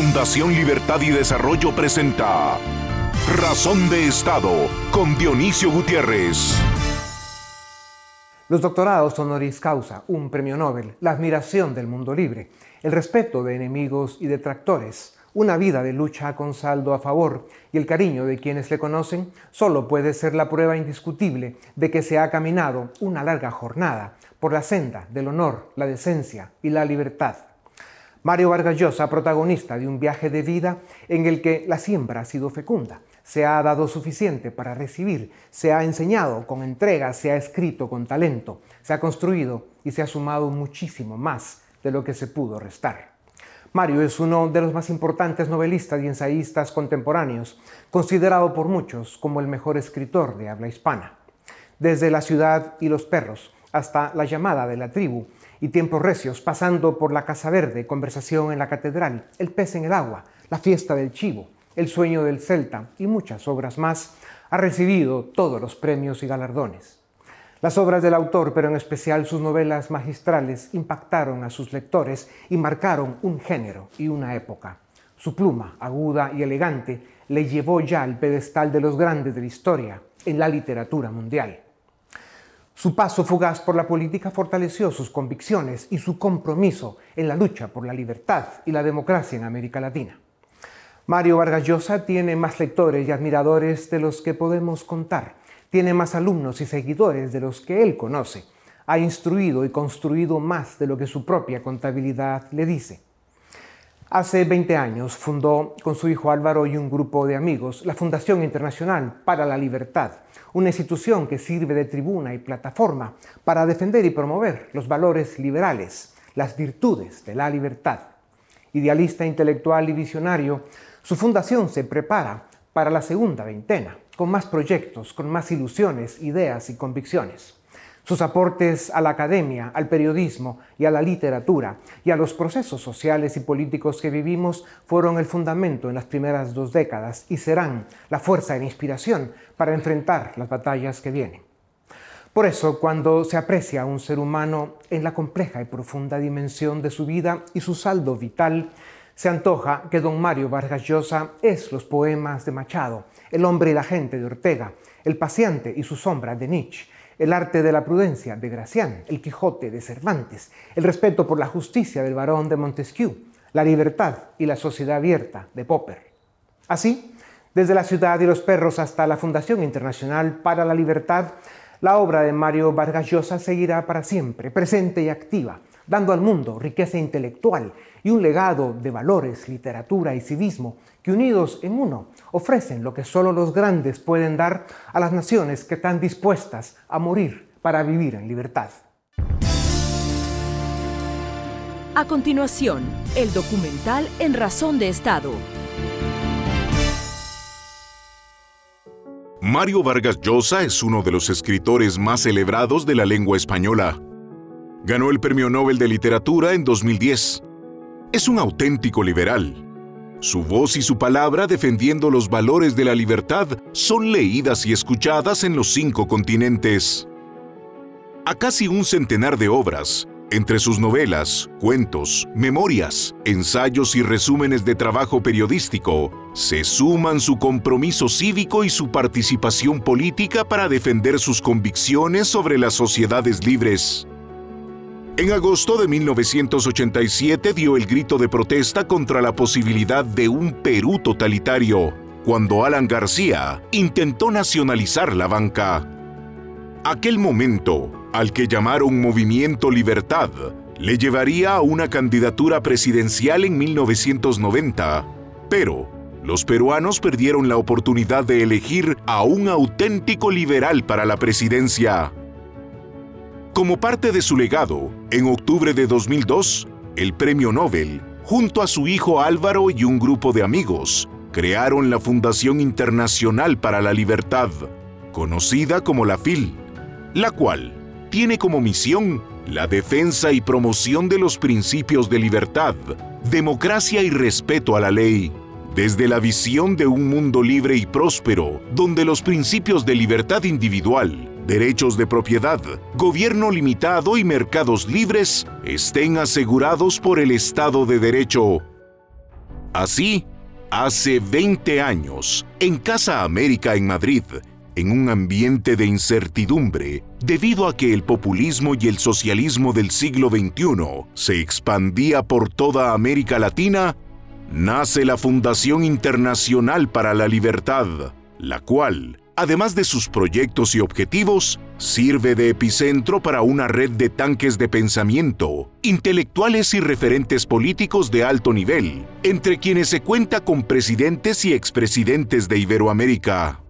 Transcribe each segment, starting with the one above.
Fundación Libertad y Desarrollo presenta Razón de Estado con Dionisio Gutiérrez. Los doctorados honoris causa, un premio Nobel, la admiración del mundo libre, el respeto de enemigos y detractores, una vida de lucha con saldo a favor y el cariño de quienes le conocen solo puede ser la prueba indiscutible de que se ha caminado una larga jornada por la senda del honor, la decencia y la libertad. Mario Vargas Llosa, protagonista de un viaje de vida en el que la siembra ha sido fecunda, se ha dado suficiente para recibir, se ha enseñado con entrega, se ha escrito con talento, se ha construido y se ha sumado muchísimo más de lo que se pudo restar. Mario es uno de los más importantes novelistas y ensayistas contemporáneos, considerado por muchos como el mejor escritor de habla hispana. Desde La ciudad y los perros hasta La llamada de la tribu y Tiempos recios, pasando por La Casa Verde, Conversación en la Catedral, El pez en el agua, La fiesta del chivo, El sueño del celta y muchas obras más, ha recibido todos los premios y galardones. Las obras del autor, pero en especial sus novelas magistrales, impactaron a sus lectores y marcaron un género y una época. Su pluma, aguda y elegante, le llevó ya al pedestal de los grandes de la historia en la literatura mundial. Su paso fugaz por la política fortaleció sus convicciones y su compromiso en la lucha por la libertad y la democracia en América Latina. Mario Vargas Llosa tiene más lectores y admiradores de los que podemos contar tiene más alumnos y seguidores de los que él conoce. Ha instruido y construido más de lo que su propia contabilidad le dice. Hace 20 años fundó con su hijo Álvaro y un grupo de amigos la Fundación Internacional para la Libertad, una institución que sirve de tribuna y plataforma para defender y promover los valores liberales, las virtudes de la libertad. Idealista intelectual y visionario, su fundación se prepara para la segunda veintena con más proyectos, con más ilusiones, ideas y convicciones. Sus aportes a la academia, al periodismo y a la literatura y a los procesos sociales y políticos que vivimos fueron el fundamento en las primeras dos décadas y serán la fuerza e inspiración para enfrentar las batallas que vienen. Por eso, cuando se aprecia a un ser humano en la compleja y profunda dimensión de su vida y su saldo vital, se antoja que don Mario Vargas Llosa es los poemas de Machado, El hombre y la gente de Ortega, El paciente y su sombra de Nietzsche, El arte de la prudencia de Gracián, El Quijote de Cervantes, El respeto por la justicia del barón de Montesquieu, La libertad y la sociedad abierta de Popper. Así, desde la ciudad y los perros hasta la Fundación Internacional para la Libertad, la obra de Mario Vargas Llosa seguirá para siempre, presente y activa, dando al mundo riqueza intelectual y un legado de valores, literatura y civismo que unidos en uno ofrecen lo que solo los grandes pueden dar a las naciones que están dispuestas a morir para vivir en libertad. A continuación, el documental En Razón de Estado. Mario Vargas Llosa es uno de los escritores más celebrados de la lengua española. Ganó el Premio Nobel de Literatura en 2010 es un auténtico liberal. Su voz y su palabra defendiendo los valores de la libertad son leídas y escuchadas en los cinco continentes. A casi un centenar de obras, entre sus novelas, cuentos, memorias, ensayos y resúmenes de trabajo periodístico, se suman su compromiso cívico y su participación política para defender sus convicciones sobre las sociedades libres. En agosto de 1987 dio el grito de protesta contra la posibilidad de un Perú totalitario, cuando Alan García intentó nacionalizar la banca. Aquel momento, al que llamaron Movimiento Libertad, le llevaría a una candidatura presidencial en 1990, pero los peruanos perdieron la oportunidad de elegir a un auténtico liberal para la presidencia. Como parte de su legado, en octubre de 2002, el Premio Nobel, junto a su hijo Álvaro y un grupo de amigos, crearon la Fundación Internacional para la Libertad, conocida como la FIL, la cual tiene como misión la defensa y promoción de los principios de libertad, democracia y respeto a la ley, desde la visión de un mundo libre y próspero, donde los principios de libertad individual, derechos de propiedad, gobierno limitado y mercados libres estén asegurados por el Estado de Derecho. Así, hace 20 años, en Casa América en Madrid, en un ambiente de incertidumbre, debido a que el populismo y el socialismo del siglo XXI se expandía por toda América Latina, nace la Fundación Internacional para la Libertad, la cual, además de sus proyectos y objetivos, sirve de epicentro para una red de tanques de pensamiento, intelectuales y referentes políticos de alto nivel, entre quienes se cuenta con presidentes y expresidentes de Iberoamérica.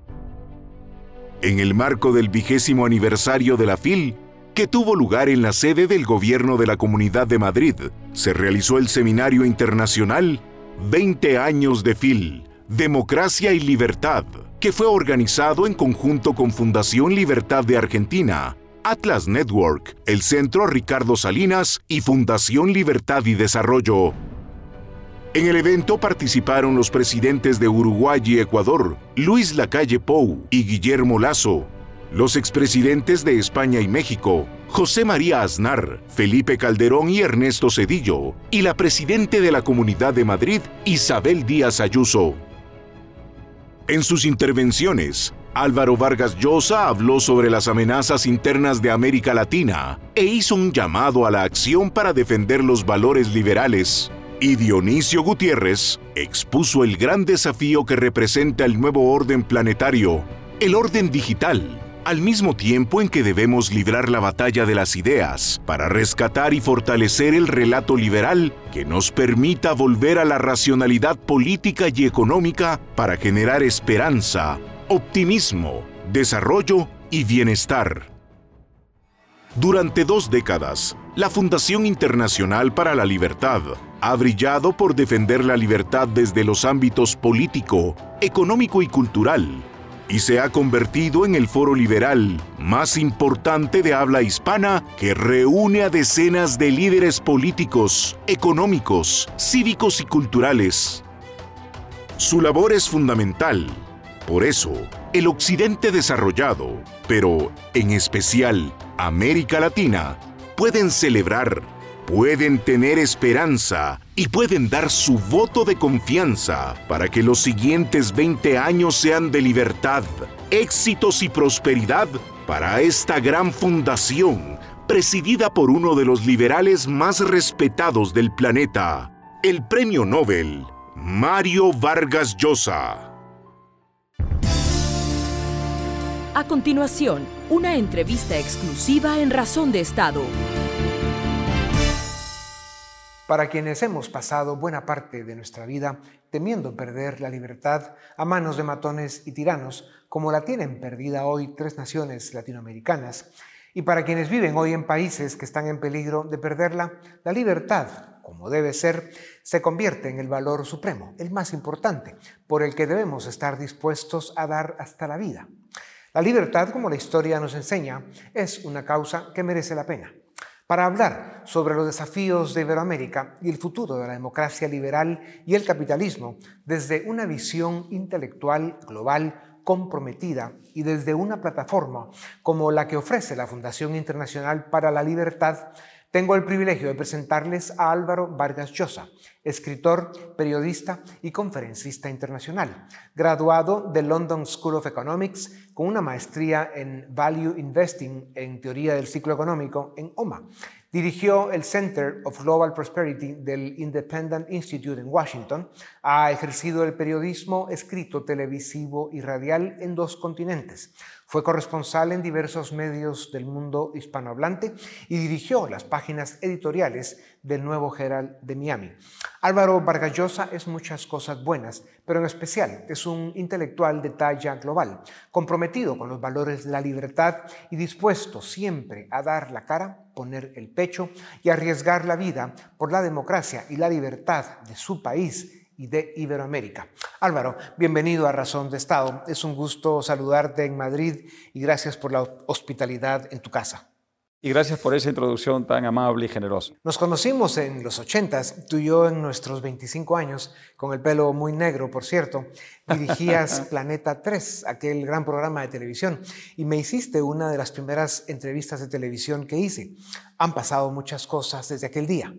En el marco del vigésimo aniversario de la FIL, que tuvo lugar en la sede del Gobierno de la Comunidad de Madrid, se realizó el Seminario Internacional 20 años de FIL, Democracia y Libertad, que fue organizado en conjunto con Fundación Libertad de Argentina, Atlas Network, el Centro Ricardo Salinas y Fundación Libertad y Desarrollo. En el evento participaron los presidentes de Uruguay y Ecuador, Luis Lacalle Pou y Guillermo Lazo, los expresidentes de España y México, José María Aznar, Felipe Calderón y Ernesto Cedillo, y la presidente de la Comunidad de Madrid, Isabel Díaz Ayuso. En sus intervenciones, Álvaro Vargas Llosa habló sobre las amenazas internas de América Latina e hizo un llamado a la acción para defender los valores liberales. Y Dionisio Gutiérrez expuso el gran desafío que representa el nuevo orden planetario, el orden digital, al mismo tiempo en que debemos librar la batalla de las ideas para rescatar y fortalecer el relato liberal que nos permita volver a la racionalidad política y económica para generar esperanza, optimismo, desarrollo y bienestar. Durante dos décadas, la Fundación Internacional para la Libertad ha brillado por defender la libertad desde los ámbitos político, económico y cultural, y se ha convertido en el foro liberal más importante de habla hispana que reúne a decenas de líderes políticos, económicos, cívicos y culturales. Su labor es fundamental. Por eso, el Occidente desarrollado, pero en especial América Latina, pueden celebrar, pueden tener esperanza y pueden dar su voto de confianza para que los siguientes 20 años sean de libertad, éxitos y prosperidad para esta gran fundación presidida por uno de los liberales más respetados del planeta, el Premio Nobel, Mario Vargas Llosa. A continuación, una entrevista exclusiva en Razón de Estado. Para quienes hemos pasado buena parte de nuestra vida temiendo perder la libertad a manos de matones y tiranos, como la tienen perdida hoy tres naciones latinoamericanas, y para quienes viven hoy en países que están en peligro de perderla, la libertad, como debe ser, se convierte en el valor supremo, el más importante, por el que debemos estar dispuestos a dar hasta la vida. La libertad, como la historia nos enseña, es una causa que merece la pena. Para hablar sobre los desafíos de Iberoamérica y el futuro de la democracia liberal y el capitalismo desde una visión intelectual global comprometida y desde una plataforma como la que ofrece la Fundación Internacional para la Libertad, tengo el privilegio de presentarles a Álvaro Vargas Llosa, escritor, periodista y conferencista internacional, graduado de London School of Economics con una maestría en Value Investing en Teoría del Ciclo Económico en OMA. Dirigió el Center of Global Prosperity del Independent Institute en Washington. Ha ejercido el periodismo escrito, televisivo y radial en dos continentes. Fue corresponsal en diversos medios del mundo hispanohablante y dirigió las páginas editoriales del Nuevo Herald de Miami. Álvaro Vargallosa es muchas cosas buenas, pero en especial es un intelectual de talla global, comprometido con los valores de la libertad y dispuesto siempre a dar la cara, poner el pecho y arriesgar la vida por la democracia y la libertad de su país y de Iberoamérica. Álvaro, bienvenido a Razón de Estado. Es un gusto saludarte en Madrid y gracias por la hospitalidad en tu casa. Y gracias por esa introducción tan amable y generosa. Nos conocimos en los 80, tú y yo en nuestros 25 años, con el pelo muy negro, por cierto. Dirigías Planeta 3, aquel gran programa de televisión, y me hiciste una de las primeras entrevistas de televisión que hice. Han pasado muchas cosas desde aquel día.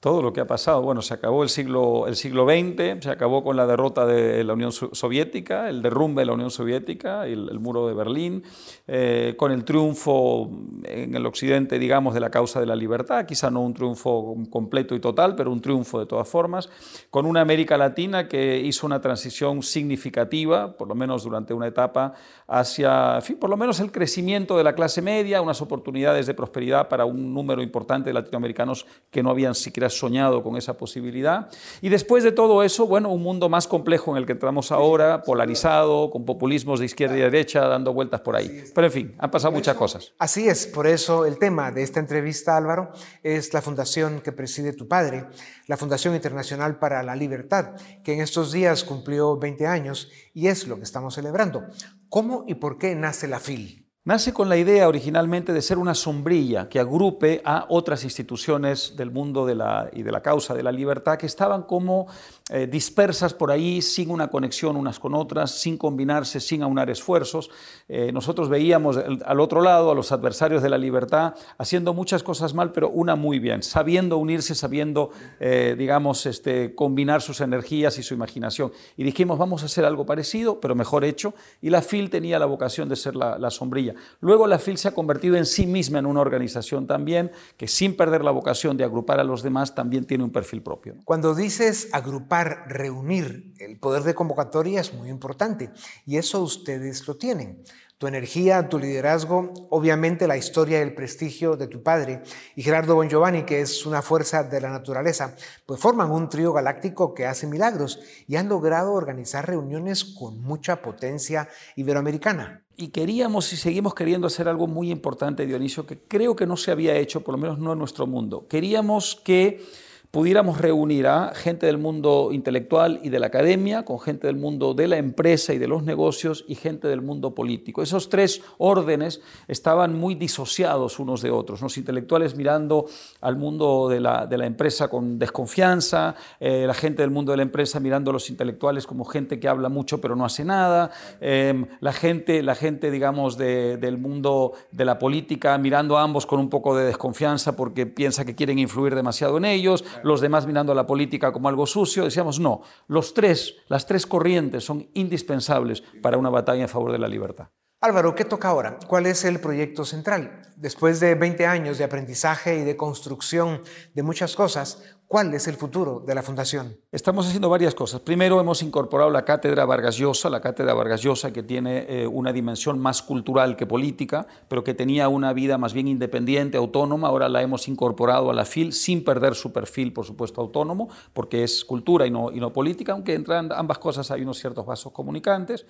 Todo lo que ha pasado. Bueno, se acabó el siglo, el siglo XX, se acabó con la derrota de la Unión Soviética, el derrumbe de la Unión Soviética, el, el muro de Berlín, eh, con el triunfo en el occidente, digamos, de la causa de la libertad, quizá no un triunfo completo y total, pero un triunfo de todas formas, con una América Latina que hizo una transición significativa, por lo menos durante una etapa, hacia, en fin, por lo menos el crecimiento de la clase media, unas oportunidades de prosperidad para un número importante de latinoamericanos que no habían siquiera soñado con esa posibilidad. Y después de todo eso, bueno, un mundo más complejo en el que entramos ahora, polarizado, con populismos de izquierda y derecha dando vueltas por ahí. Pero en fin, han pasado muchas cosas. Así es, por eso el tema de esta entrevista, Álvaro, es la fundación que preside tu padre, la Fundación Internacional para la Libertad, que en estos días cumplió 20 años y es lo que estamos celebrando. ¿Cómo y por qué nace la FIL? Nace con la idea originalmente de ser una sombrilla que agrupe a otras instituciones del mundo y de la causa de la libertad que estaban como eh, dispersas por ahí, sin una conexión unas con otras, sin combinarse, sin aunar esfuerzos. Eh, nosotros veíamos al otro lado a los adversarios de la libertad haciendo muchas cosas mal, pero una muy bien, sabiendo unirse, sabiendo, eh, digamos, este, combinar sus energías y su imaginación. Y dijimos, vamos a hacer algo parecido, pero mejor hecho. Y la FIL tenía la vocación de ser la, la sombrilla. Luego la FIL se ha convertido en sí misma en una organización también que sin perder la vocación de agrupar a los demás también tiene un perfil propio. Cuando dices agrupar, reunir, el poder de convocatoria es muy importante y eso ustedes lo tienen tu energía, tu liderazgo, obviamente la historia y el prestigio de tu padre y Gerardo Bon Giovanni, que es una fuerza de la naturaleza, pues forman un trío galáctico que hace milagros y han logrado organizar reuniones con mucha potencia iberoamericana. Y queríamos y seguimos queriendo hacer algo muy importante, Dionisio, que creo que no se había hecho, por lo menos no en nuestro mundo. Queríamos que pudiéramos reunir a gente del mundo intelectual y de la academia, con gente del mundo de la empresa y de los negocios y gente del mundo político. Esos tres órdenes estaban muy disociados unos de otros. Los intelectuales mirando al mundo de la, de la empresa con desconfianza, eh, la gente del mundo de la empresa mirando a los intelectuales como gente que habla mucho pero no hace nada, eh, la, gente, la gente, digamos, del mundo de la política mirando a ambos con un poco de desconfianza porque piensa que quieren influir demasiado en ellos, los demás mirando a la política como algo sucio, decíamos no, los tres, las tres corrientes son indispensables para una batalla en favor de la libertad. Álvaro, ¿qué toca ahora? ¿Cuál es el proyecto central? Después de 20 años de aprendizaje y de construcción de muchas cosas, ¿cuál es el futuro de la Fundación? Estamos haciendo varias cosas. Primero hemos incorporado la Cátedra Vargas Llosa, la Cátedra Vargas Llosa que tiene eh, una dimensión más cultural que política, pero que tenía una vida más bien independiente, autónoma. Ahora la hemos incorporado a la FIL sin perder su perfil, por supuesto, autónomo, porque es cultura y no, y no política, aunque entre ambas cosas hay unos ciertos vasos comunicantes.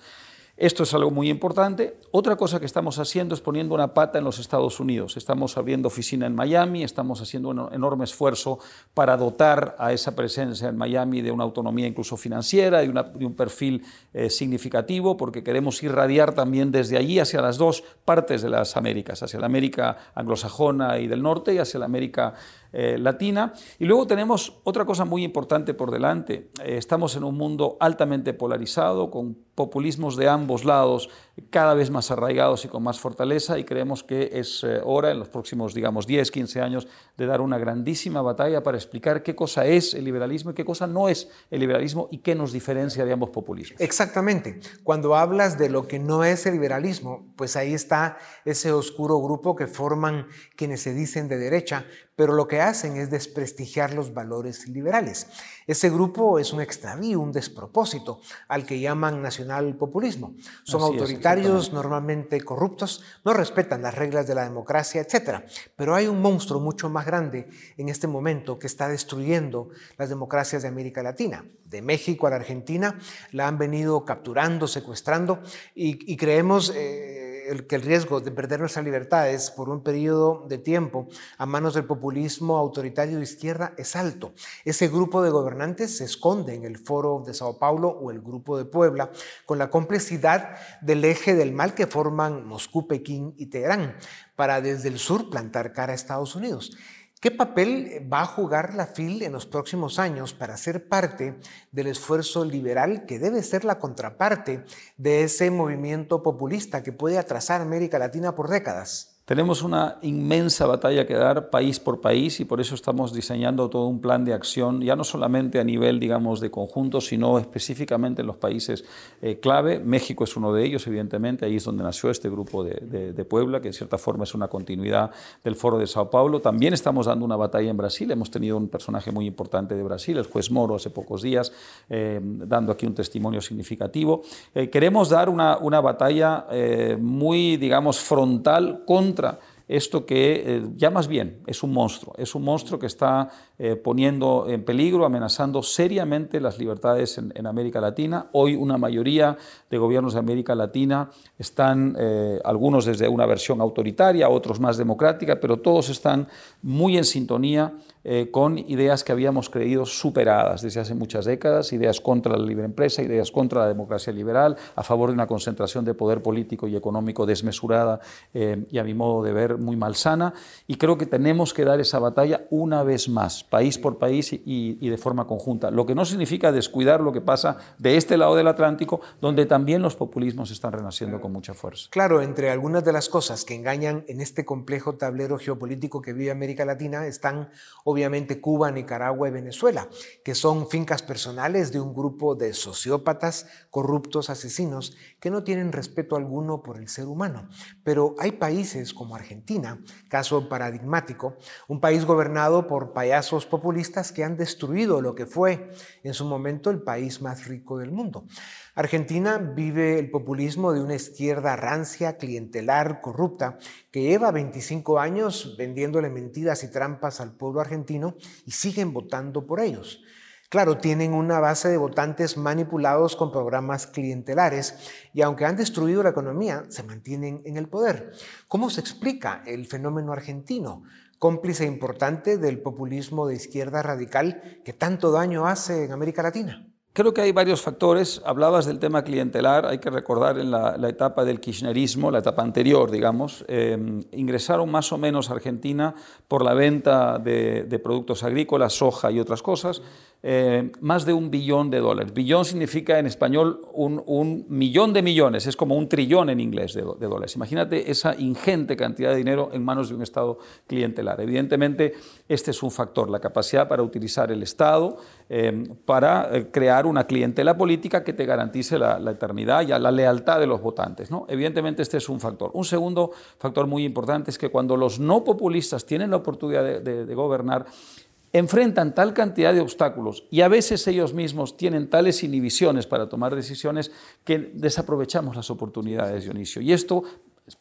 Esto es algo muy importante. Otra cosa que estamos haciendo es poniendo una pata en los Estados Unidos. Estamos abriendo oficina en Miami, estamos haciendo un enorme esfuerzo para dotar a esa presencia en Miami de una autonomía incluso financiera, de, de un perfil eh, significativo, porque queremos irradiar también desde allí hacia las dos partes de las Américas, hacia la América anglosajona y del norte y hacia la América eh, latina. Y luego tenemos otra cosa muy importante por delante. Eh, estamos en un mundo altamente polarizado, con populismos de ambos lados cada vez más arraigados y con más fortaleza y creemos que es eh, hora en los próximos, digamos, 10, 15 años de dar una grandísima batalla para explicar qué cosa es el liberalismo y qué cosa no es el liberalismo y qué nos diferencia de ambos populismos. Exactamente. Cuando hablas de lo que no es el liberalismo, pues ahí está ese oscuro grupo que forman quienes se dicen de derecha, pero lo que hacen es desprestigiar los valores liberales. Ese grupo es un extravío, un despropósito al que llaman nacional populismo. Son autoritarios, normalmente corruptos, no respetan las reglas de la democracia, etc. Pero hay un monstruo mucho más grande en este momento que está destruyendo las democracias de América Latina. De México a la Argentina la han venido capturando, secuestrando y, creemos... Eh, que el riesgo de perder nuestras libertades por un periodo de tiempo a manos del populismo autoritario de izquierda es alto. Ese grupo de gobernantes se esconde en el foro de Sao Paulo o el grupo de Puebla con la complicidad del eje del mal que forman Moscú, Pekín y Teherán para desde el sur plantar cara a Estados Unidos. ¿Qué papel va a jugar la FIL en los próximos años para ser parte del esfuerzo liberal que debe ser la contraparte de ese movimiento populista que puede atrasar América Latina por décadas? Tenemos una inmensa batalla que dar país por país y por eso estamos diseñando todo un plan de acción, ya no solamente a nivel, digamos, de conjunto, sino específicamente en los países eh, clave. México es uno de ellos, evidentemente, ahí es donde nació este grupo de, de, Puebla, que en cierta forma es una continuidad del Foro de Sao Paulo. También estamos dando una batalla en Brasil, hemos tenido un personaje muy importante de Brasil, el juez Moro, hace pocos días, eh, dando aquí un testimonio significativo. Eh, queremos dar una, una batalla muy, digamos, frontal contra esto que eh, ya más bien es un monstruo, es un monstruo que está eh, poniendo en peligro, amenazando seriamente las libertades en, América Latina. Hoy una mayoría de gobiernos de América Latina están, eh, algunos desde una versión autoritaria, otros más democrática, pero todos están muy en sintonía con ideas que habíamos creído superadas desde hace muchas décadas, ideas contra la libre empresa, ideas contra la democracia liberal, a favor de una concentración de poder político y económico desmesurada y a mi modo de ver muy malsana y creo que tenemos que dar esa batalla una vez más, país por país y, de forma conjunta, lo que no significa descuidar lo que pasa de este lado del Atlántico, donde también los populismos están renaciendo con mucha fuerza. Claro, entre algunas de las cosas que engañan en este complejo tablero geopolítico que vive América Latina están obviamente Cuba, Nicaragua y Venezuela, que son fincas personales de un grupo de sociópatas, corruptos, asesinos, que no tienen respeto alguno por el ser humano. Pero hay países como Argentina, caso paradigmático, un país gobernado por payasos populistas que han destruido lo que fue en su momento el país más rico del mundo. Argentina vive el populismo de una izquierda rancia, clientelar, corrupta, que lleva 25 años vendiéndole mentiras y trampas al pueblo argentino y siguen votando por ellos. Claro, tienen una base de votantes manipulados con programas clientelares y aunque han destruido la economía, se mantienen en el poder. ¿Cómo se explica el fenómeno argentino, cómplice importante del populismo de izquierda radical que tanto daño hace en América Latina? Creo que hay varios factores. Hablabas del tema clientelar. Hay que recordar en la, etapa del kirchnerismo, la etapa anterior, digamos, em, ingresaron más o menos a Argentina por la venta de productos agrícolas, soja y otras cosas eh, más de un billón de dólares. Billón significa en español un, millón de millones, es como un trillón en inglés de, dólares. Imagínate esa ingente cantidad de dinero en manos de un Estado clientelar. Evidentemente, este es un factor, la capacidad para utilizar el Estado eh, para eh, crear una clientela política que te garantice la, eternidad y la lealtad de los votantes. ¿no? Evidentemente, este es un factor. Un segundo factor muy importante es que cuando los no populistas tienen la oportunidad de gobernar, enfrentan tal cantidad de obstáculos y a veces ellos mismos tienen tales inhibiciones para tomar decisiones que desaprovechamos las oportunidades, Dionisio. Y esto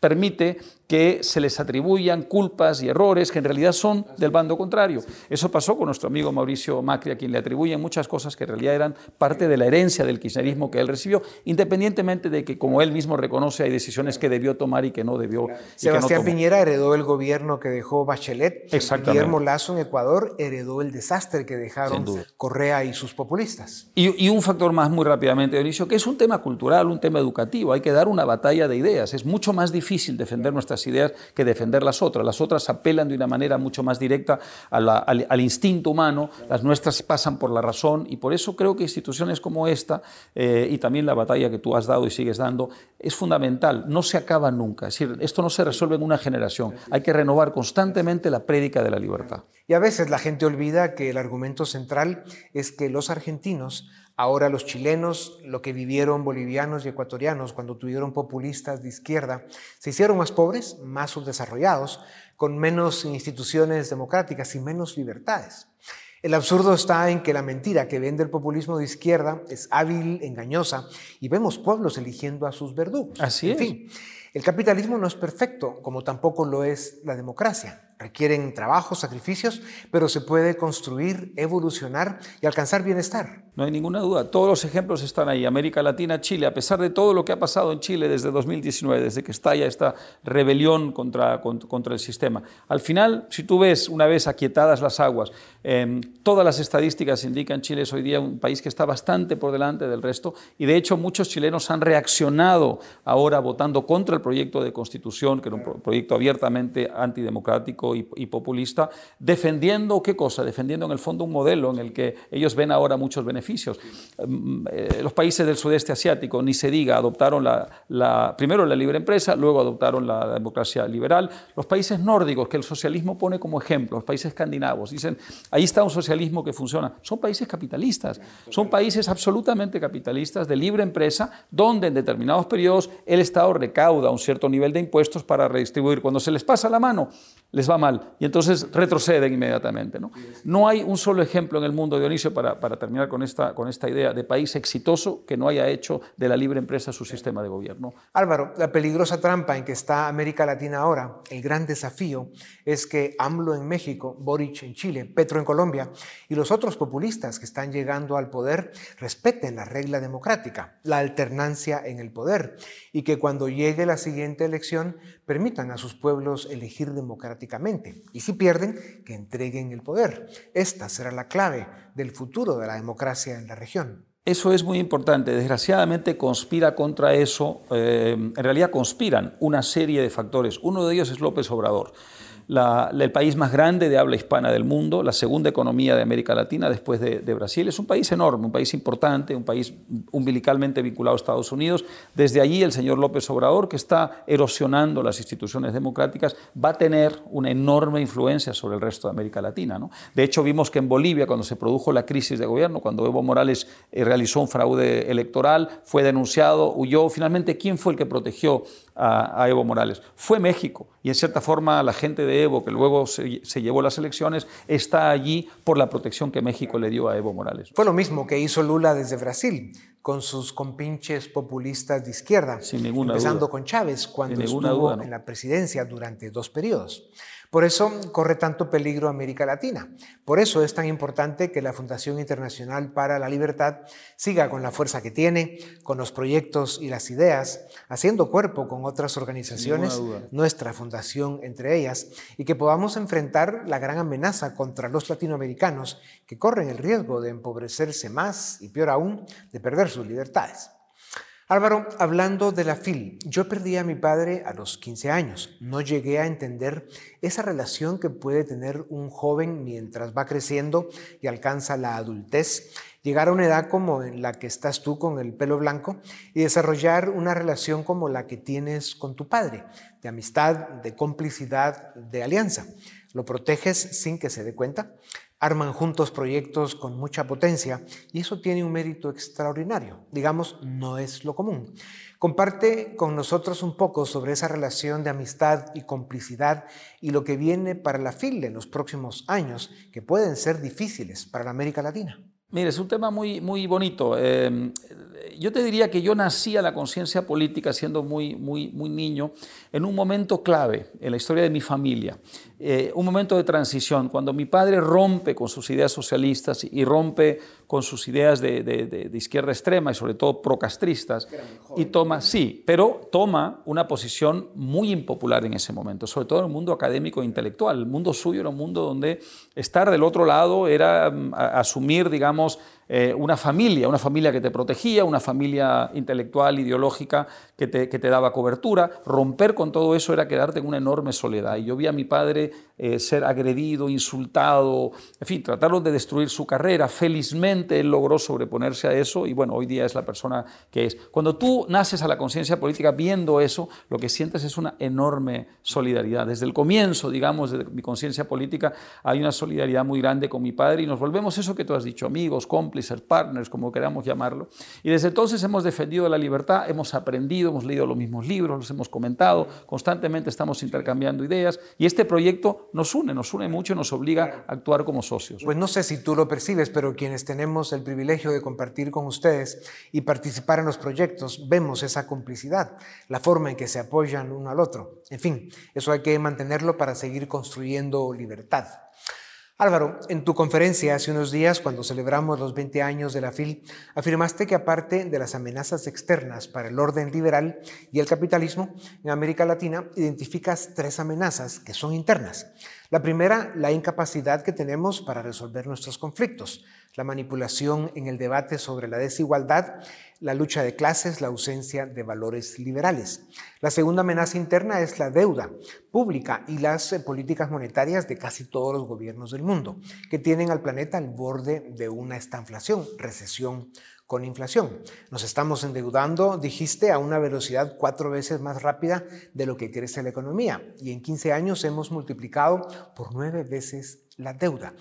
permite que se les atribuyan culpas y errores que en realidad son del bando contrario. Eso pasó con nuestro amigo Mauricio Macri, a quien le atribuyen muchas cosas que en realidad eran parte de la herencia del kirchnerismo que él recibió, independientemente de que, como él mismo reconoce, hay decisiones que debió tomar y que no debió. Sebastián Piñera heredó el gobierno que dejó Bachelet. Guillermo Lazo en Ecuador heredó el desastre que dejaron Correa y sus populistas. Y, y un factor más muy rápidamente, Dionisio, que es un tema cultural, un tema educativo. Hay que dar una batalla de ideas. Es mucho más difícil difícil defender nuestras ideas que defender las otras. Las otras apelan de una manera mucho más directa al, instinto humano, las nuestras pasan por la razón y por eso creo que instituciones como esta eh, y también la batalla que tú has dado y sigues dando es fundamental. No se acaba nunca. Es decir, esto no se resuelve en una generación. Hay que renovar constantemente la prédica de la libertad. Y a veces la gente olvida que el argumento central es que los argentinos Ahora los chilenos, lo que vivieron bolivianos y ecuatorianos cuando tuvieron populistas de izquierda, se hicieron más pobres, más subdesarrollados, con menos instituciones democráticas y menos libertades. El absurdo está en que la mentira que vende el populismo de izquierda es hábil, engañosa, y vemos pueblos eligiendo a sus verdugos. Así en Fin, el capitalismo no es perfecto, como tampoco lo es la democracia requieren trabajo, sacrificios, pero se puede construir, evolucionar y alcanzar bienestar. No hay ninguna duda, todos los ejemplos están ahí. América Latina, Chile, a pesar de todo lo que ha pasado en Chile desde 2019, desde que estalla esta rebelión contra, contra, el sistema. Al final, si tú ves, una vez aquietadas las aguas, em, todas las estadísticas indican Chile es hoy día un país que está bastante por delante del resto y de hecho muchos chilenos han reaccionado ahora votando contra el proyecto de constitución, que era un proyecto abiertamente antidemocrático político y, populista, defendiendo qué cosa, defendiendo en el fondo un modelo en el que ellos ven ahora muchos beneficios. Mm, eh, los países del sudeste asiático, ni se diga, adoptaron la, primero la libre empresa, luego adoptaron la democracia liberal. Los países nórdicos, que el socialismo pone como ejemplo, los países escandinavos, dicen, ahí está un socialismo que funciona. Son países capitalistas, son países absolutamente capitalistas de libre empresa, donde en determinados periodos el Estado recauda un cierto nivel de impuestos para redistribuir. Cuando se les pasa la mano, les va mal y entonces retroceden inmediatamente. No, hay un solo ejemplo en el mundo, Dionisio, para, para terminar con esta, con esta idea de país exitoso que no haya hecho de la libre empresa su sistema de gobierno. Álvaro, la peligrosa trampa en que está América Latina ahora, el gran desafío es que AMLO en México, Boric en Chile, Petro en Colombia y los otros populistas que están llegando al poder respeten la regla democrática, la alternancia en el poder y que cuando llegue la siguiente elección permitan a sus pueblos elegir democráticamente y si pierden, que entreguen el poder. Esta será la clave del futuro de la democracia en la región. Eso es muy importante. Desgraciadamente conspira contra eso, eh, en realidad conspiran una serie de factores. Uno de ellos es López Obrador el país más grande de habla hispana del mundo, la segunda economía de América Latina después de, Brasil. Es un país enorme, un país importante, un país umbilicalmente vinculado a Estados Unidos. Desde allí el señor López Obrador, que está erosionando las instituciones democráticas, va a tener una enorme influencia sobre el resto de América Latina. De hecho, vimos que en Bolivia, cuando se produjo la crisis de gobierno, cuando Evo Morales eh, realizó un fraude electoral, fue denunciado, huyó. Finalmente, ¿quién fue el que protegió a, a Evo Morales? Fue México. Y en cierta forma la gente de Evo, que luego se, llevó las elecciones, está allí por la protección que México le dio a Evo Morales. Fue lo mismo que hizo Lula desde Brasil, con sus compinches populistas de izquierda, Sin ninguna empezando con Chávez cuando estuvo en la presidencia durante dos periodos. Por eso corre tanto peligro América Latina. Por eso es tan importante que la Fundación Internacional para la Libertad siga con la fuerza que tiene, con los proyectos y las ideas, haciendo cuerpo con otras organizaciones, nuestra fundación entre ellas, y que podamos enfrentar la gran amenaza contra los latinoamericanos que corren el riesgo de empobrecerse más y peor aún, de perder sus libertades. Álvaro, hablando de la FIL, yo perdí a mi padre a los 15 años. No llegué a entender esa relación que puede tener un joven mientras va creciendo y alcanza la adultez, llegar a una edad como la que estás tú con el pelo blanco y desarrollar una relación como la que tienes con tu padre, de amistad, de complicidad, de alianza. Lo proteges sin que se dé cuenta arman juntos proyectos con mucha potencia y eso tiene un mérito extraordinario. Digamos, no es lo común. Comparte con nosotros un poco sobre esa relación de amistad y complicidad y lo que viene para la FIL en los próximos años, que pueden ser difíciles para la América Latina. Mire, es un tema muy, muy bonito. Eh, yo te diría que yo nací a la conciencia política siendo muy, muy, muy niño en un momento clave en la historia de mi familia, eh, un momento de transición, cuando mi padre rompe con sus ideas socialistas y rompe con sus ideas de, de, izquierda extrema y sobre todo procastristas, y toma, sí, pero toma una posición muy impopular en ese momento, sobre todo en el mundo académico e intelectual. El mundo suyo era un mundo donde estar del otro lado era mm, asumir, digamos, eh, una familia, una familia que te protegía, una familia intelectual, ideológica, que te, que te, daba cobertura. Romper con todo eso era quedarte en una enorme soledad. Y yo vi a mi padre eh, ser agredido, insultado, en fin, trataron de destruir su carrera. Felizmente él logró sobreponerse a eso y bueno, hoy día es la persona que es. Cuando tú naces a la conciencia política viendo eso, lo que sientes es una enorme solidaridad. Desde el comienzo, digamos, de mi conciencia política, hay una solidaridad muy grande con mi padre y nos volvemos eso que tú has dicho, amigos, cómplices partners, como queramos llamarlo. Y desde entonces hemos defendido la libertad, hemos aprendido, hemos leído los mismos libros, los hemos comentado, constantemente estamos intercambiando ideas y este proyecto nos une, nos une mucho y nos obliga a actuar como socios. Pues no sé si tú lo percibes, pero quienes tenemos el privilegio de compartir con ustedes y participar en los proyectos, vemos esa complicidad, la forma en que se apoyan uno al otro. En fin, eso hay que mantenerlo para seguir construyendo libertad. Álvaro, en tu conferencia hace unos días, cuando celebramos los 20 años de la FIL, afirmaste que aparte de las amenazas externas para el orden liberal y el capitalismo, en América Latina identificas tres amenazas que son internas. La primera, la incapacidad que tenemos para resolver nuestros conflictos. La manipulación en el debate sobre la desigualdad, la lucha de clases, la ausencia de valores liberales. La segunda amenaza interna es la deuda pública y las eh, políticas monetarias de casi todos los gobiernos del mundo, que tienen al planeta al borde de una estanflación, recesión con inflación. Nos estamos endeudando, dijiste, a una velocidad cuatro veces más rápida de lo que crece la economía y en 15 años hemos multiplicado por nueve veces la deuda.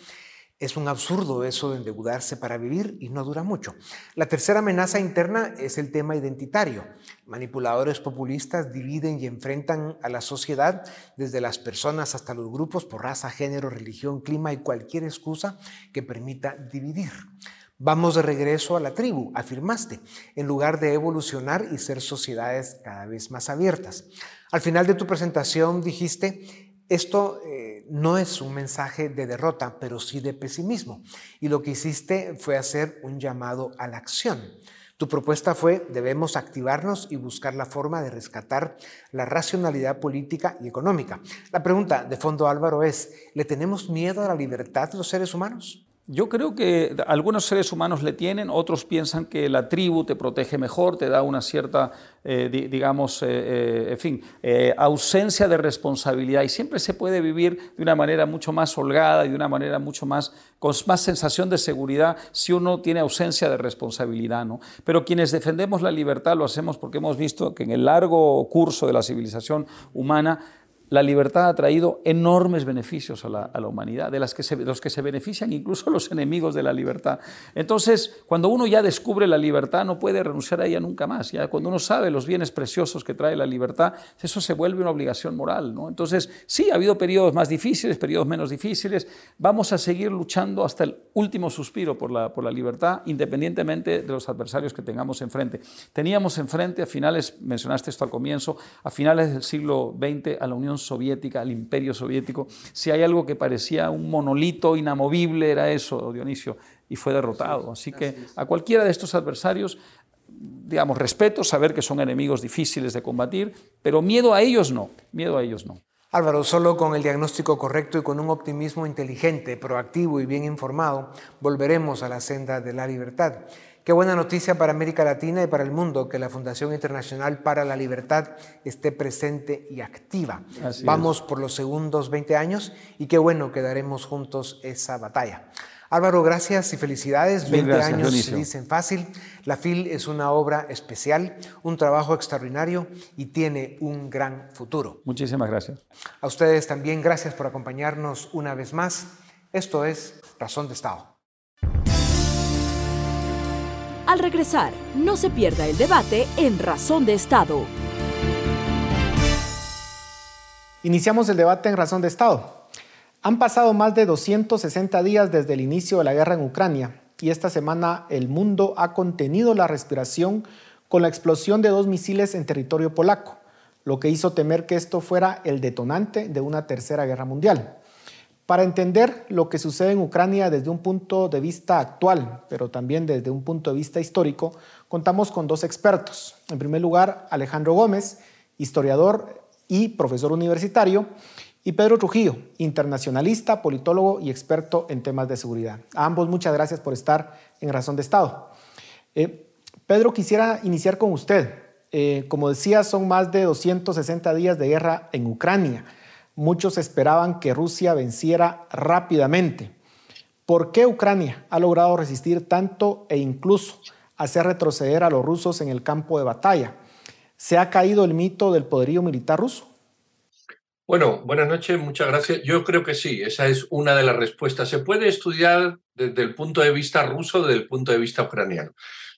Es un absurdo eso de endeudarse para vivir y no dura mucho. La tercera amenaza interna es el tema identitario. Manipuladores populistas dividen y enfrentan a la sociedad desde las personas hasta los grupos por raza, género, religión, clima y cualquier excusa que permita dividir. Vamos de regreso a la tribu, afirmaste, en lugar de evolucionar y ser sociedades cada vez más abiertas. Al final de tu presentación dijiste, esto eh, no es un mensaje de derrota, pero sí de pesimismo. Y lo que hiciste fue hacer un llamado a la acción. Tu propuesta fue, debemos activarnos y buscar la forma de rescatar la racionalidad política y económica. La pregunta de fondo, Álvaro, es, ¿le tenemos miedo a la libertad los seres humanos? Yo creo que algunos seres humanos le tienen, otros piensan que la tribu te protege mejor, te da una cierta, eh, digamos, eh, eh, en fin, ausencia de responsabilidad y siempre se puede vivir de una manera mucho más holgada y de una manera mucho más, con más sensación de seguridad si uno tiene ausencia de responsabilidad, ¿no? Pero quienes defendemos la libertad lo hacemos porque hemos visto que en el largo curso de la civilización humana la libertad ha traído enormes beneficios a la, humanidad, de, los que se benefician incluso los enemigos de la libertad. Entonces, cuando uno ya descubre la libertad, no puede renunciar a ella nunca más. Ya cuando uno sabe los bienes preciosos que trae la libertad, eso se vuelve una obligación moral. ¿no? Entonces, sí, ha habido periodos más difíciles, periodos menos difíciles. Vamos a seguir luchando hasta el último suspiro por la, por la libertad, independientemente de los adversarios que tengamos enfrente. Teníamos enfrente a finales, mencionaste esto al comienzo, a finales del siglo XX a la Unión Soviética, al Imperio Soviético, si hay algo que parecía un monolito inamovible era eso, Dionisio, y fue derrotado. Así que a cualquiera de estos adversarios, digamos, respeto, saber que son enemigos difíciles de combatir, pero miedo a ellos no, miedo a ellos no. Álvaro, solo con el diagnóstico correcto y con un optimismo inteligente, proactivo y bien informado, volveremos a la senda de la libertad. Qué buena noticia para América Latina y para el mundo que la Fundación Internacional para la Libertad esté presente y activa. Vamos por los segundos 20 años y qué bueno que daremos juntos esa batalla. Álvaro, gracias y felicidades. 20 años se dicen fácil. La FIL es una obra especial, un trabajo extraordinario y tiene un gran futuro. Muchísimas gracias. A ustedes también gracias por acompañarnos una vez más. Esto es Razón de Estado. Al regresar, no se pierda el debate en Razón de Estado. Iniciamos el debate en Razón de Estado. Han pasado más de 260 días desde el inicio de la guerra en Ucrania y esta semana el mundo ha contenido la respiración con la explosión de dos misiles en territorio polaco, lo que hizo temer que esto fuera el detonante de una tercera guerra mundial. Para entender lo que sucede en Ucrania desde un punto de vista actual, pero también desde un punto de vista histórico, contamos con dos expertos. En primer lugar, Alejandro Gómez, historiador y profesor universitario, y Pedro Trujillo, internacionalista, politólogo y experto en temas de seguridad. A ambos muchas gracias por estar en Razón de Estado. Eh, Pedro, quisiera iniciar con usted. Eh, como decía, son más de 260 días de guerra en Ucrania muchos esperaban que Rusia venciera rápidamente. ¿Por qué Ucrania ha logrado resistir tanto e incluso hacer retroceder a los rusos en el campo de batalla? ¿Se ha caído el mito del poderío militar ruso? Bueno, buenas noches, muchas gracias. Yo creo que sí, esa es una de las respuestas. Se puede estudiar desde el punto de vista ruso, desde el punto de vista ucraniano.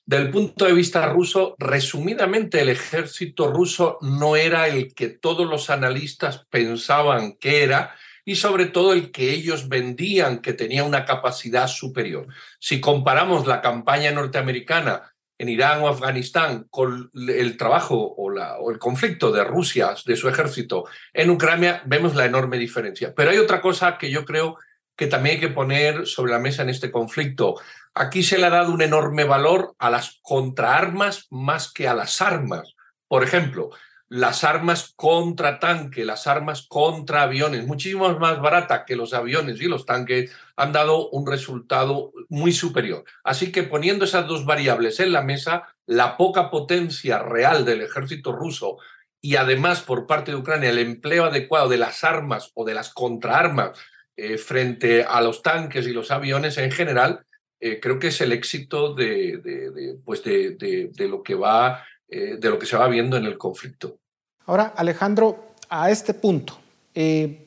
Del punto de vista ruso, resumidamente, el ejército ruso no era el que todos los analistas pensaban que era y sobre todo el que ellos vendían que tenía una capacidad superior. Si comparamos la campaña norteamericana en Irán o Afganistán con el trabajo o, el conflicto de Rusia, de su ejército en Ucrania, vemos la enorme diferencia. Pero hay otra cosa que yo creo que también hay que poner sobre la mesa en este conflicto. Aquí se le ha dado un enorme valor a las contraarmas más que a las armas. Por ejemplo, las armas contra tanque, las armas contra aviones, muchísimo más baratas que los aviones y los tanques, han dado un resultado muy superior. Así que poniendo esas dos variables en la mesa, la poca potencia real del ejército ruso y además por parte de Ucrania el empleo adecuado de las armas o de las contraarmas eh, frente a los tanques y los aviones en general, eh, creo que es el éxito de, pues de, lo que va, eh, de lo que se va viendo en el conflicto. Ahora, Alejandro, a este punto,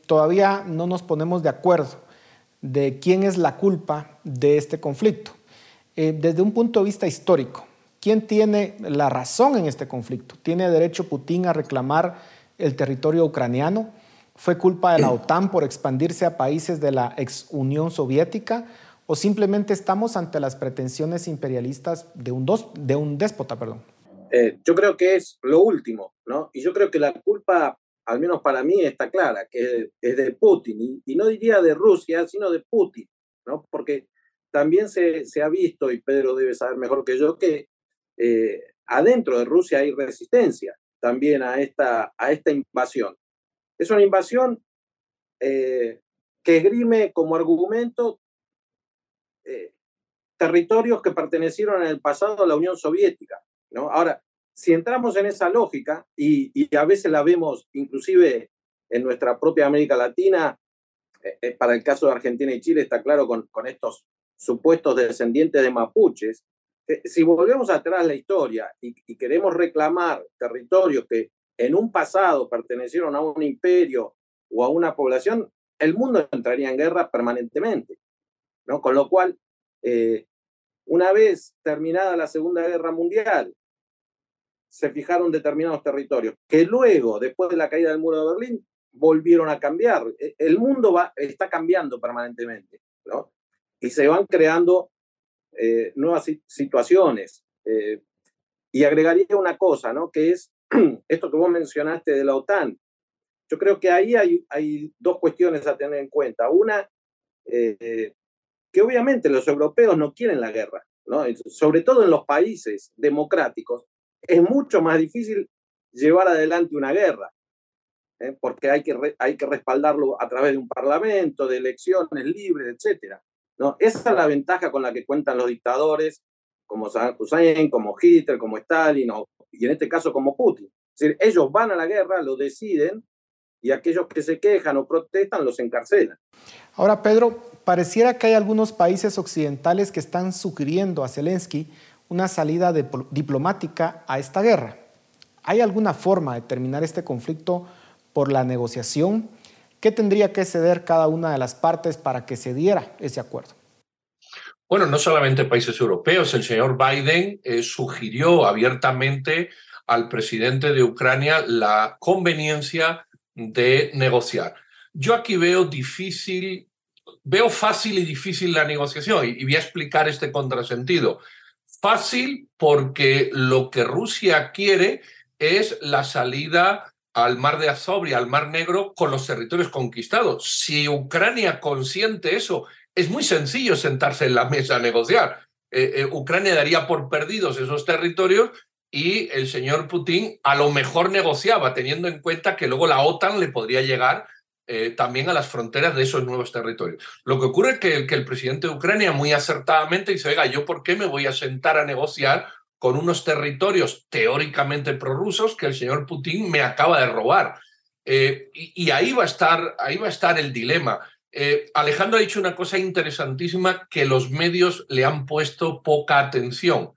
todavía no nos ponemos de acuerdo de quién es la culpa de este conflicto. desde un punto de vista histórico, ¿quién tiene la razón en este conflicto? ¿Tiene derecho Putin a reclamar el territorio ucraniano? ¿Fue culpa de la OTAN por expandirse a países de la ex Unión Soviética? ¿O simplemente estamos ante las pretensiones imperialistas de un, dos, de un déspota? Perdón? Eh, yo creo que es lo último, ¿no? Y yo creo que la culpa, al menos para mí, está clara, que es de Putin. Y, no diría de Rusia, sino de Putin, ¿no? Porque también se, se ha visto, y Pedro debe saber mejor que yo, que eh, adentro de Rusia hay resistencia también a esta, a esta invasión. Es una invasión eh, que esgrime como argumento eh, territorios que pertenecieron en el pasado a la Unión Soviética. ¿no? Ahora, si entramos en esa lógica, y, a veces la vemos inclusive en nuestra propia América Latina, eh, para el caso de Argentina y Chile está claro con, estos supuestos descendientes de mapuches, si volvemos atrás la historia y, y, queremos reclamar territorios que en un pasado pertenecieron a un imperio o a una población, el mundo entraría en guerra permanentemente. ¿no? Con lo cual, eh, una vez terminada la Segunda Guerra Mundial, se fijaron determinados territorios, que luego, después de la caída del muro de Berlín, volvieron a cambiar. E, el mundo va, está cambiando permanentemente, ¿no? Y se van creando eh, nuevas situaciones. Eh, y agregaría una cosa, ¿no? Que es esto que vos mencionaste de la OTAN. Yo creo que ahí hay, dos cuestiones a tener en cuenta. Una, eh, que obviamente los europeos no quieren la guerra, ¿no? sobre todo en los países democráticos, es mucho más difícil llevar adelante una guerra, ¿eh? porque hay que, hay que respaldarlo a través de un parlamento, de elecciones libres, etc. ¿no? Esa es la ventaja con la que cuentan los dictadores, como Hussein, como Hitler, como Stalin, y en este caso como Putin. Es decir, ellos van a la guerra, lo deciden, y aquellos que se quejan o protestan los encarcelan. Ahora, Pedro, pareciera que hay algunos países occidentales que están sugiriendo a Zelensky una salida diplomática a esta guerra. ¿Hay alguna forma de terminar este conflicto por la negociación? ¿Qué tendría que ceder cada una de las partes para que se diera ese acuerdo? Bueno, no solamente países europeos, el señor Biden eh, sugirió abiertamente al presidente de Ucrania la conveniencia de negociar. Yo aquí veo difícil veo fácil y difícil la negociación y, voy a explicar este contrasentido. Fácil porque lo que Rusia quiere es la salida al mar de Azov y al mar Negro con los territorios conquistados. Si Ucrania consiente eso, es muy sencillo sentarse en la mesa a negociar. Eh, eh, Ucrania daría por perdidos esos territorios y el señor Putin a lo mejor negociaba, teniendo en cuenta que luego la OTAN le podría llegar eh, también a las fronteras de esos nuevos territorios. Lo que ocurre es que, el presidente de Ucrania muy acertadamente dice, oiga, ¿yo por qué me voy a sentar a negociar con unos territorios teóricamente prorrusos que el señor Putin me acaba de robar? Eh, y, ahí, va a estar, ahí va a estar el dilema. Eh, Alejandro ha dicho una cosa interesantísima que los medios le han puesto poca atención.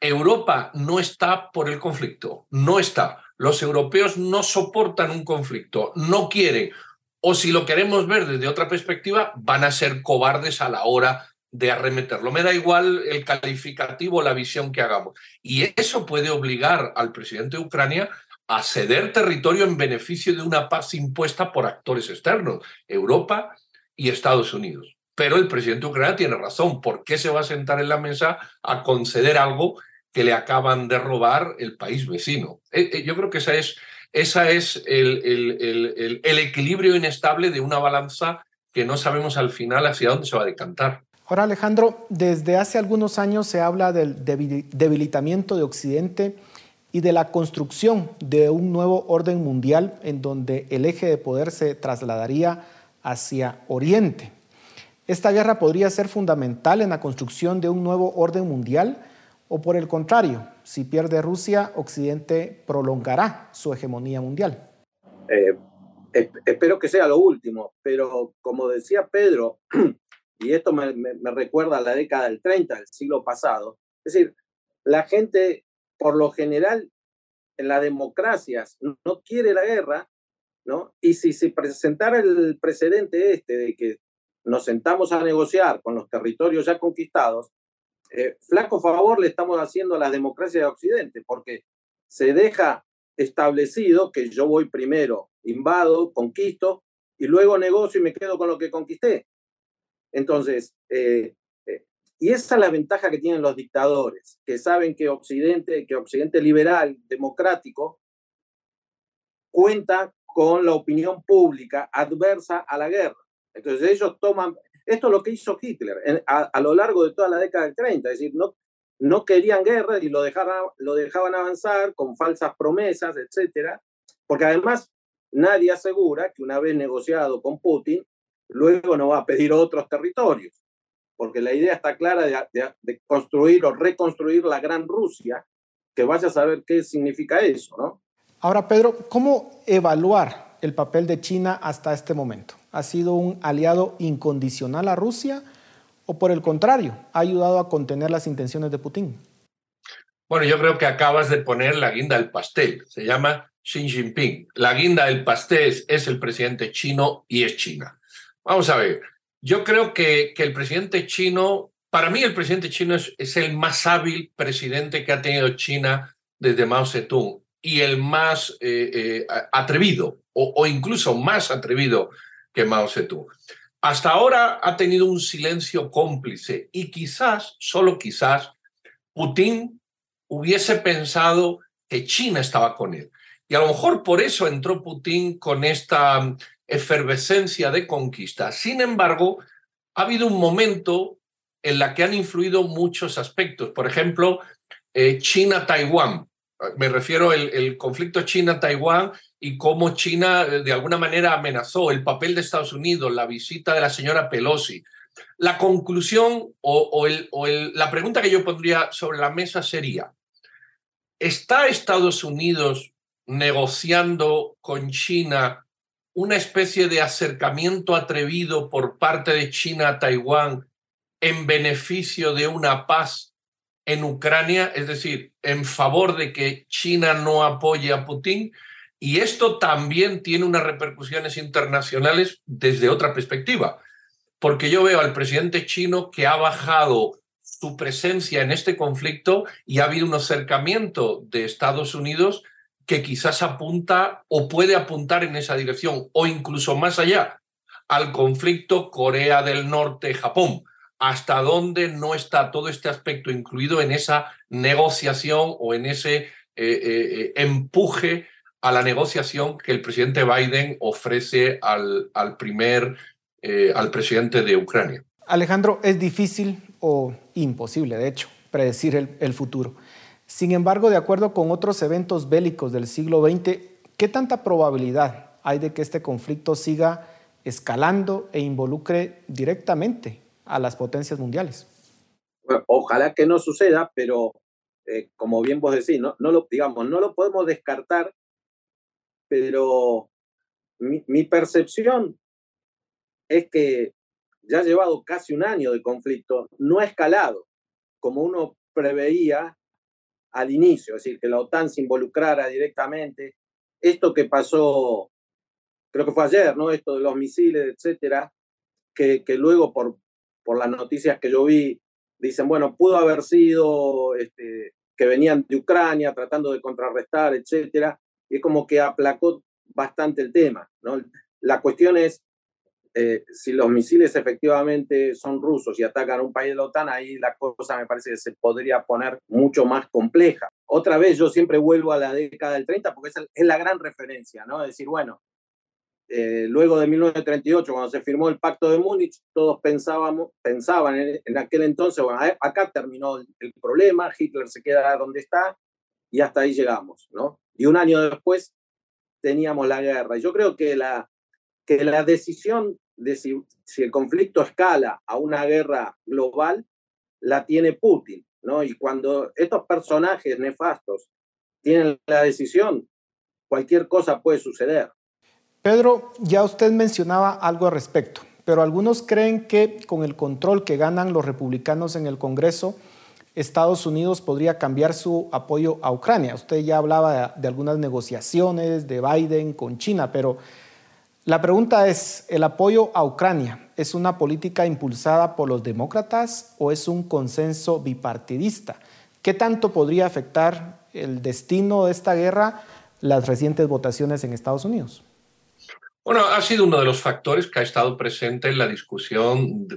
Europa no está por el conflicto, no está. Los europeos no soportan un conflicto, no quieren o si lo queremos ver desde otra perspectiva, van a ser cobardes a la hora de arremeterlo. Me da igual el calificativo, la visión que hagamos. Y eso puede obligar al presidente de Ucrania a ceder territorio en beneficio de una paz impuesta por actores externos, Europa y Estados Unidos. Pero el presidente de Ucrania tiene razón. ¿Por qué se va a sentar en la mesa a conceder algo que le acaban de robar el país vecino? Eh, eh, yo creo que esa es ese es el, equilibrio inestable de una balanza que no sabemos al final hacia dónde se va a decantar. Ahora, Alejandro, desde hace algunos años se habla del debilitamiento de Occidente y de la construcción de un nuevo orden mundial en donde el eje de poder se trasladaría hacia Oriente. Esta guerra podría ser fundamental en la construcción de un nuevo orden mundial o por el contrario, si pierde Rusia, Occidente prolongará su hegemonía mundial. Eh, espero que sea lo último, pero como decía Pedro, y esto me, recuerda a la década del 30 del siglo pasado, es decir, la gente por lo general en las democracias no quiere la guerra, ¿no? Y si se presentara el precedente este de que nos sentamos a negociar con los territorios ya conquistados, eh, flaco favor le estamos haciendo a la democracia de Occidente, porque se deja establecido que yo voy primero, invado, conquisto, y luego negocio y me quedo con lo que conquisté. Entonces, eh, y esa es la ventaja que tienen los dictadores, que saben que Occidente, que Occidente liberal, democrático, cuenta con la opinión pública adversa a la guerra. Entonces ellos toman, esto es lo que hizo Hitler a, lo largo de toda la década del 30, es decir, no, no querían guerra y lo dejaban, lo dejaban avanzar con falsas promesas, etcétera, porque además nadie asegura que una vez negociado con Putin, luego no va a pedir otros territorios porque la idea está clara de, construir o reconstruir la gran Rusia, que vaya a saber qué significa eso, ¿no? Ahora, Pedro, ¿cómo evaluar el papel de China hasta este momento? ¿Ha sido un aliado incondicional a Rusia o por el contrario, ha ayudado a contener las intenciones de Putin? Bueno, yo creo que acabas de poner la guinda del pastel. Se llama Xi Jinping. La guinda del pastel es el presidente chino y es China. Vamos a ver, yo creo que, que el presidente chino, para mí el presidente chino es, el más hábil presidente que ha tenido China desde Mao Zedong y el más eh, eh, atrevido o, incluso más atrevido que Mao Zedong. Hasta ahora ha tenido un silencio cómplice y quizás, solo quizás, Putin hubiese pensado que China estaba con él. Y a lo mejor por eso entró Putin con esta efervescencia de conquista. Sin embargo, ha habido un momento en la que han influido muchos aspectos. Por ejemplo, eh, China-Taiwán. Me refiero el conflicto China-Taiwán y cómo China eh, de alguna manera amenazó el papel de Estados Unidos, la visita de la señora Pelosi. La conclusión o la pregunta que yo pondría sobre la mesa sería, ¿está Estados Unidos negociando con China una especie de acercamiento atrevido por parte de China a Taiwán en beneficio de una paz en Ucrania, es decir, en favor de que China no apoye a Putin. Y esto también tiene unas repercusiones internacionales desde otra perspectiva, porque yo veo al presidente chino que ha bajado su presencia en este conflicto y ha habido un acercamiento de Estados Unidos que quizás apunta o puede apuntar en esa dirección o incluso más allá al conflicto Corea del Norte-Japón. Hasta dónde no está todo este aspecto incluido en esa negociación o en ese eh, eh, empuje a la negociación que el presidente Biden ofrece al, primer, eh, al presidente de Ucrania. Alejandro, es difícil o imposible, de hecho, predecir el, el futuro. Sin embargo, de acuerdo con otros eventos bélicos del siglo XX, ¿qué tanta probabilidad hay de que este conflicto siga escalando e involucre directamente a las potencias mundiales? ojalá que no suceda, pero eh, como bien vos decís, no, lo, digamos, no lo podemos descartar, pero mi, percepción es que ya ha llevado casi un año de conflicto, no ha escalado como uno preveía al inicio, es decir, que la OTAN se involucrara directamente. Esto que pasó, creo que fue ayer, ¿no? Esto de los misiles, etcétera, que luego por, por las noticias que yo vi, dicen, bueno, pudo haber sido este, que venían de Ucrania tratando de contrarrestar, etcétera, y es como que aplacó bastante el tema, ¿no? La cuestión es eh, si los misiles efectivamente son rusos y atacan a un país de la OTAN, ahí la cosa me parece que se podría poner mucho más compleja. Otra vez, yo siempre vuelvo a la década del 30 porque es, la gran referencia, ¿no? Es decir, bueno, eh, luego de 1938, cuando se firmó el Pacto de Múnich, todos pensábamos, pensaban en, aquel entonces, bueno, acá terminó el, problema, Hitler se queda donde está, y hasta ahí llegamos, ¿no? Y un año después teníamos la guerra. Yo creo que la, que la decisión de si, si el conflicto escala a una guerra global la tiene Putin, ¿no? Y cuando estos personajes nefastos tienen la decisión, cualquier cosa puede suceder. Pedro, ya usted mencionaba algo al respecto, pero algunos creen que con el control que ganan los republicanos en el Congreso, Estados Unidos podría cambiar su apoyo a Ucrania. Usted ya hablaba de, algunas negociaciones de Biden con China, pero la pregunta es, ¿el apoyo a Ucrania es una política impulsada por los demócratas o es un consenso bipartidista? ¿Qué tanto podría afectar el destino de esta guerra las recientes votaciones en Estados Unidos? Bueno, ha sido uno de los factores que ha estado presente en la discusión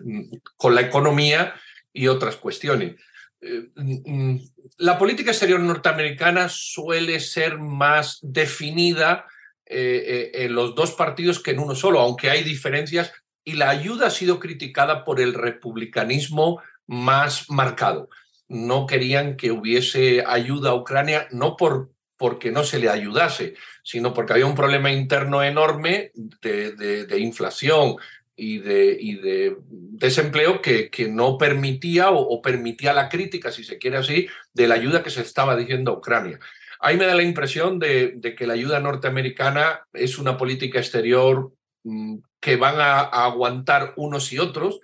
con la economía y otras cuestiones. Eh, mm, la política exterior norteamericana suele ser más definida eh, eh, en los dos partidos que en uno solo, aunque hay diferencias, y la ayuda ha sido criticada por el republicanismo más marcado. No querían que hubiese ayuda a Ucrania, no por, porque no se le ayudase, sino porque había un problema interno enorme de inflación, y de, y de desempleo que, que no permitía o, permitía la crítica, si se quiere así, de la ayuda que se estaba diciendo a Ucrania. Ahí me da la impresión de, de que la ayuda norteamericana es una política exterior mm, que van a, aguantar unos y otros.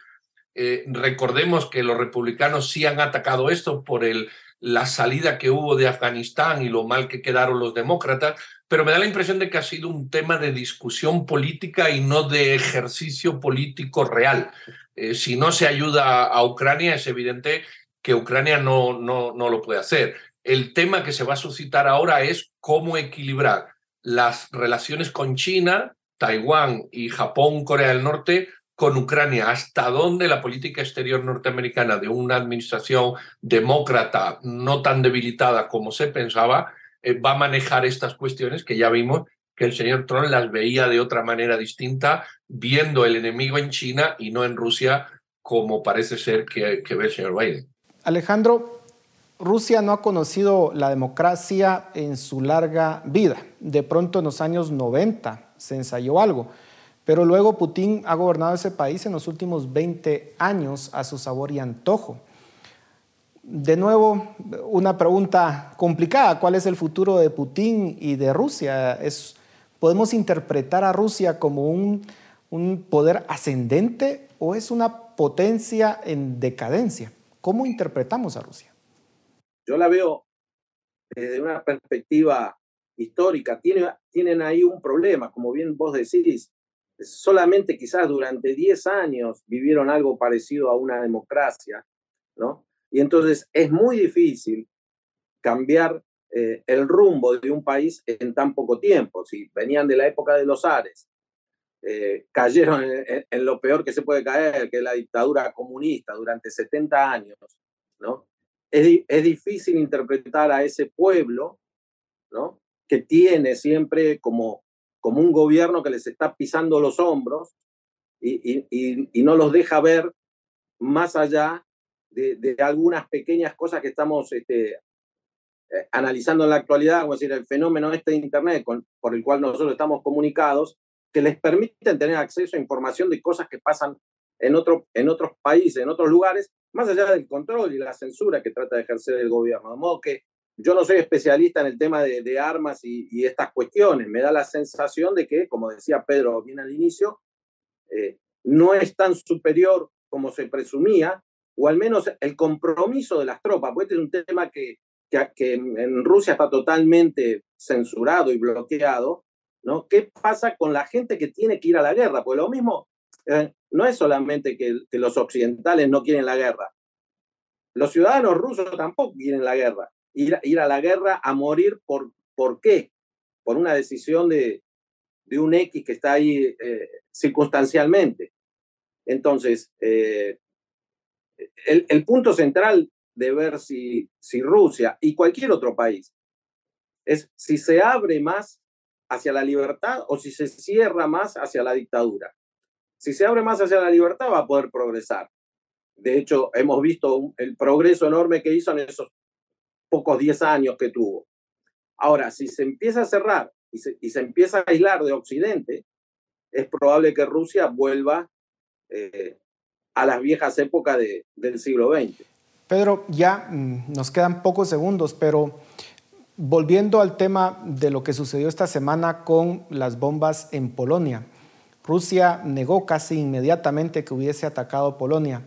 Eh, recordemos que los republicanos sí han atacado esto por el, la salida que hubo de Afganistán y lo mal que quedaron los demócratas, pero me da la impresión de que ha sido un tema de discusión política y no de ejercicio político real. Eh, si no se ayuda a Ucrania, es evidente que Ucrania no, no, no lo puede hacer. El tema que se va a suscitar ahora es cómo equilibrar las relaciones con China, Taiwán y Japón, Corea del Norte, con Ucrania, hasta dónde la política exterior norteamericana de una administración demócrata no tan debilitada como se pensaba eh, va a manejar estas cuestiones que ya vimos que el señor Trump las veía de otra manera distinta, viendo el enemigo en China y no en Rusia, como parece ser que, que ve el señor Biden. Alejandro, Rusia no ha conocido la democracia en su larga vida. De pronto en los años 90 se ensayó algo. Pero luego Putin ha gobernado ese país en los últimos 20 años a su sabor y antojo. De nuevo, una pregunta complicada. ¿Cuál es el futuro de Putin y de Rusia? ¿Es, ¿Podemos interpretar a Rusia como un, un poder ascendente o es una potencia en decadencia? ¿Cómo interpretamos a Rusia? Yo la veo desde una perspectiva histórica. tienen ahí un problema, como bien vos decís solamente quizás durante 10 años vivieron algo parecido a una democracia, ¿no? Y entonces es muy difícil cambiar eh, el rumbo de un país en tan poco tiempo. Si venían de la época de los Ares, eh, cayeron en, lo peor que se puede caer, que es la dictadura comunista durante 70 años, ¿no? Es, es difícil interpretar a ese pueblo, ¿no? Que tiene siempre como como un gobierno que les está pisando los hombros y, y, no los deja ver más allá de, de, algunas pequeñas cosas que estamos este, eh, analizando en la actualidad, decir, el fenómeno este de Internet con, por el cual nosotros estamos comunicados, que les permiten tener acceso a información de cosas que pasan en, otro, en otros países, en otros lugares, más allá del control y la censura que trata de ejercer el gobierno. De modo que yo no soy especialista en el tema de, armas y, estas cuestiones. Me da la sensación de que, como decía Pedro bien al inicio, eh, no es tan superior como se presumía, o al menos el compromiso de las tropas, porque este es un tema que, que, en Rusia está totalmente censurado y bloqueado, ¿no? ¿Qué pasa con la gente que tiene que ir a la guerra? Pues lo mismo, eh, no es solamente que, que los occidentales no quieren la guerra, los ciudadanos rusos tampoco quieren la guerra ir, a la guerra a morir por, ¿por qué? Por una decisión de, de un X que está ahí eh, circunstancialmente. Entonces, eh, el, el, punto central de ver si, si Rusia y cualquier otro país es si se abre más hacia la libertad o si se cierra más hacia la dictadura. Si se abre más hacia la libertad va a poder progresar. De hecho, hemos visto el progreso enorme que hizo en esos pocos 10 años que tuvo. Ahora, si se empieza a cerrar y se, empieza a aislar de Occidente, es probable que Rusia vuelva eh, a las viejas épocas de, del siglo XX. Pedro, ya mm, nos quedan pocos segundos, pero volviendo al tema de lo que sucedió esta semana con las bombas en Polonia. Rusia negó casi inmediatamente que hubiese atacado Polonia.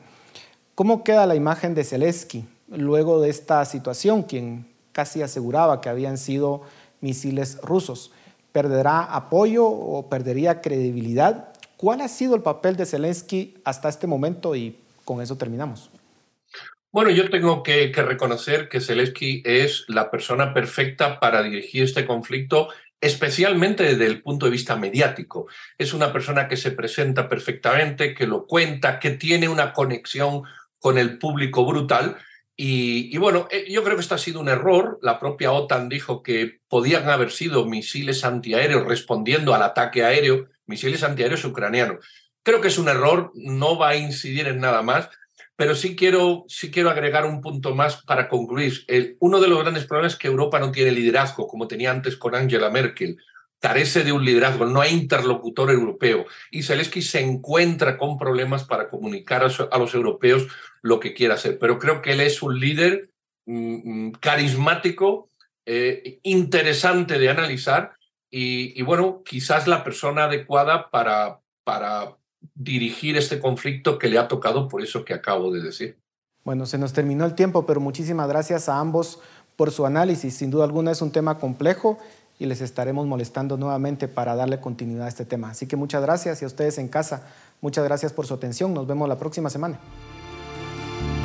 ¿Cómo queda la imagen de Zelensky luego de esta situación, quien casi aseguraba que habían sido misiles rusos? ¿Perderá apoyo o perdería credibilidad? ¿Cuál ha sido el papel de Zelensky hasta este momento? Y con eso terminamos. Bueno, yo tengo que, reconocer que Zelensky es la persona perfecta para dirigir este conflicto, especialmente desde el punto de vista mediático. Es una persona que se presenta perfectamente, que lo cuenta, que tiene una conexión con el público brutal. Y, bueno, eh, yo creo que esto ha sido un error. La propia OTAN dijo que podían haber sido misiles antiaéreos respondiendo al ataque aéreo misiles antiaéreos ucranianos. Creo que es un error, no va a incidir en nada más, pero sí quiero, sí quiero agregar un punto más para concluir. uno de los grandes problemas es que Europa no tiene liderazgo, como tenía antes con Angela Merkel. Carece de un liderazgo, no hay interlocutor europeo. Y Zelensky se encuentra con problemas para comunicar a, los europeos lo que quiere hacer. Pero creo que él es un líder mm, mm, carismático, eh, interesante de analizar y, bueno, quizás la persona adecuada para, para dirigir este conflicto que le ha tocado por eso que acabo de decir. Bueno, se nos terminó el tiempo, pero muchísimas gracias a ambos por su análisis. Sin duda alguna es un tema complejo y les estaremos molestando nuevamente para darle continuidad a este tema. Así que muchas gracias y a ustedes en casa, muchas gracias por su atención. Nos vemos la próxima semana.